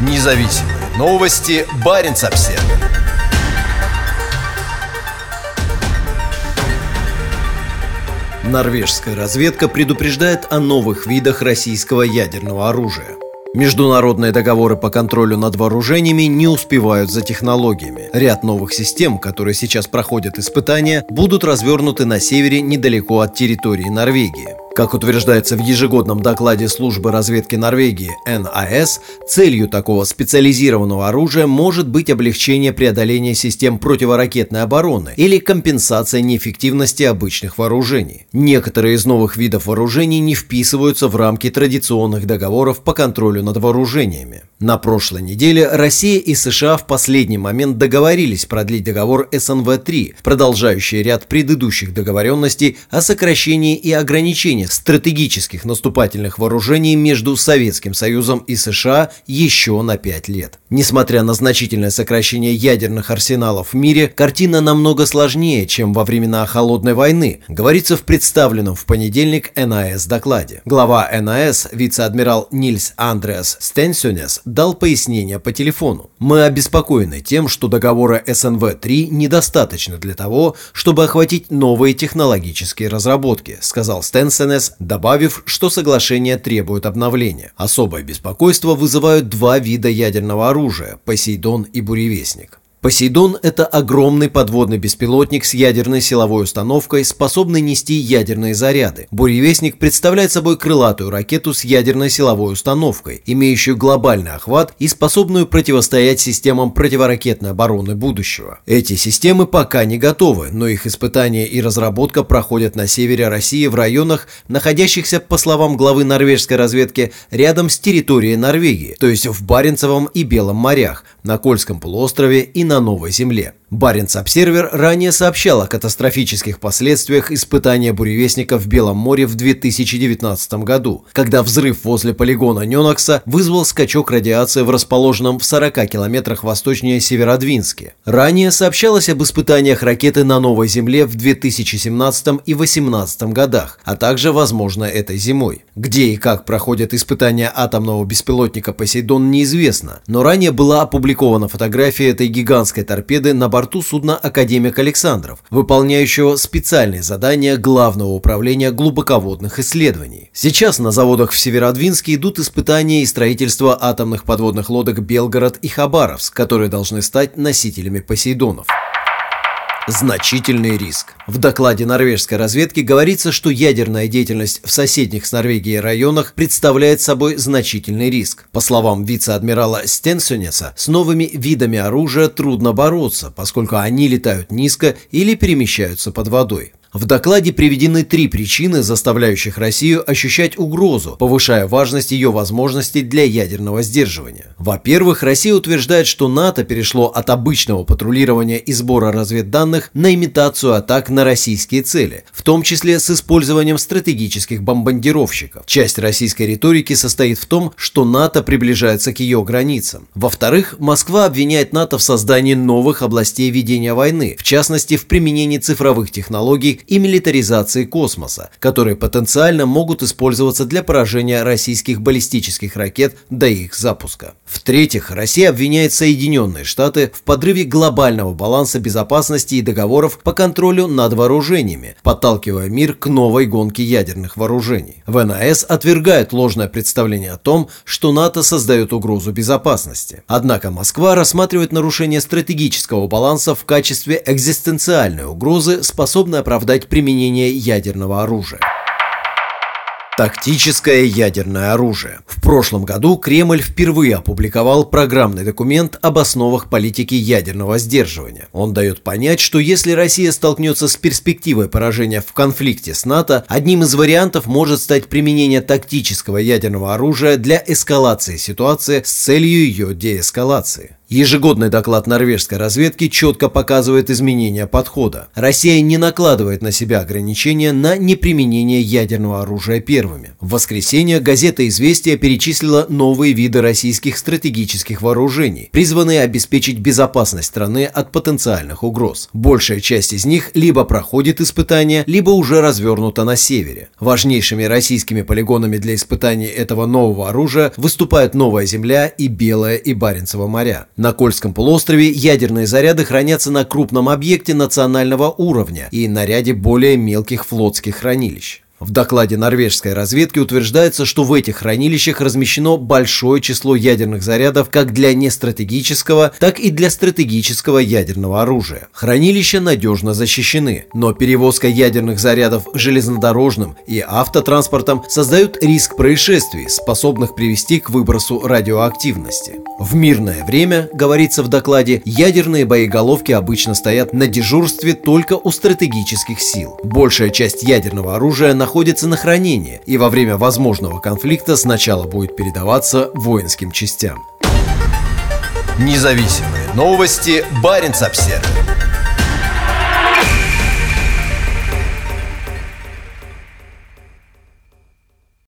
Независимые новости. Барин обсерва Норвежская разведка предупреждает о новых видах российского ядерного оружия. Международные договоры по контролю над вооружениями не успевают за технологиями. Ряд новых систем, которые сейчас проходят испытания, будут развернуты на севере недалеко от территории Норвегии. Как утверждается в ежегодном докладе службы разведки Норвегии НАС, целью такого специализированного оружия может быть облегчение преодоления систем противоракетной обороны или компенсация неэффективности обычных вооружений. Некоторые из новых видов вооружений не вписываются в рамки традиционных договоров по контролю над вооружениями. На прошлой неделе Россия и США в последний момент договорились продлить договор СНВ-3, продолжающий ряд предыдущих договоренностей о сокращении и ограничении стратегических наступательных вооружений между Советским Союзом и США еще на пять лет. Несмотря на значительное сокращение ядерных арсеналов в мире, картина намного сложнее, чем во времена Холодной войны, говорится в представленном в понедельник НАС докладе. Глава НАС, вице-адмирал Нильс Андреас Стенсюнес, дал пояснение по телефону. «Мы обеспокоены тем, что договора СНВ-3 недостаточно для того, чтобы охватить новые технологические разработки», сказал Стенсенес добавив, что соглашение требует обновления. Особое беспокойство вызывают два вида ядерного оружия – «Посейдон» и «Буревестник». Посейдон – это огромный подводный беспилотник с ядерной силовой установкой, способный нести ядерные заряды. Буревестник представляет собой крылатую ракету с ядерной силовой установкой, имеющую глобальный охват и способную противостоять системам противоракетной обороны будущего. Эти системы пока не готовы, но их испытания и разработка проходят на севере России в районах, находящихся, по словам главы норвежской разведки, рядом с территорией Норвегии, то есть в Баренцевом и Белом морях, на Кольском полуострове и на Новой Земле. Баренц-Обсервер ранее сообщал о катастрофических последствиях испытания буревестника в Белом море в 2019 году, когда взрыв возле полигона Ненокса вызвал скачок радиации в расположенном в 40 километрах восточнее Северодвинске. Ранее сообщалось об испытаниях ракеты на Новой Земле в 2017 и 2018 годах, а также, возможно, этой зимой. Где и как проходят испытания атомного беспилотника «Посейдон» неизвестно, но ранее была опубликована фотография этой гигантской торпеды на борту борту судна «Академик Александров», выполняющего специальные задания Главного управления глубоководных исследований. Сейчас на заводах в Северодвинске идут испытания и строительство атомных подводных лодок «Белгород» и «Хабаровск», которые должны стать носителями «Посейдонов». Значительный риск. В докладе норвежской разведки говорится, что ядерная деятельность в соседних с Норвегией районах представляет собой значительный риск. По словам вице-адмирала Стенсонеса, с новыми видами оружия трудно бороться, поскольку они летают низко или перемещаются под водой. В докладе приведены три причины, заставляющих Россию ощущать угрозу, повышая важность ее возможностей для ядерного сдерживания. Во-первых, Россия утверждает, что НАТО перешло от обычного патрулирования и сбора разведданных на имитацию атак на российские цели, в том числе с использованием стратегических бомбардировщиков. Часть российской риторики состоит в том, что НАТО приближается к ее границам. Во-вторых, Москва обвиняет НАТО в создании новых областей ведения войны, в частности в применении цифровых технологий и милитаризации космоса, которые потенциально могут использоваться для поражения российских баллистических ракет до их запуска. В-третьих, Россия обвиняет Соединенные Штаты в подрыве глобального баланса безопасности и договоров по контролю над вооружениями, подталкивая мир к новой гонке ядерных вооружений. ВНС отвергает ложное представление о том, что НАТО создает угрозу безопасности. Однако Москва рассматривает нарушение стратегического баланса в качестве экзистенциальной угрозы, способной оправдать обсуждать применение ядерного оружия. Тактическое ядерное оружие. В прошлом году Кремль впервые опубликовал программный документ об основах политики ядерного сдерживания. Он дает понять, что если Россия столкнется с перспективой поражения в конфликте с НАТО, одним из вариантов может стать применение тактического ядерного оружия для эскалации ситуации с целью ее деэскалации. Ежегодный доклад норвежской разведки четко показывает изменения подхода. Россия не накладывает на себя ограничения на неприменение ядерного оружия первыми. В воскресенье газета «Известия» перечислила новые виды российских стратегических вооружений, призванные обеспечить безопасность страны от потенциальных угроз. Большая часть из них либо проходит испытания, либо уже развернута на севере. Важнейшими российскими полигонами для испытаний этого нового оружия выступают Новая Земля и Белое и Баренцево моря. На Кольском полуострове ядерные заряды хранятся на крупном объекте национального уровня и на ряде более мелких флотских хранилищ. В докладе норвежской разведки утверждается, что в этих хранилищах размещено большое число ядерных зарядов как для нестратегического, так и для стратегического ядерного оружия. Хранилища надежно защищены, но перевозка ядерных зарядов железнодорожным и автотранспортом создают риск происшествий, способных привести к выбросу радиоактивности. В мирное время, говорится в докладе, ядерные боеголовки обычно стоят на дежурстве только у стратегических сил. Большая часть ядерного оружия находится находится на хранении и во время возможного конфликта сначала будет передаваться воинским частям. Независимые новости. Барин обсервис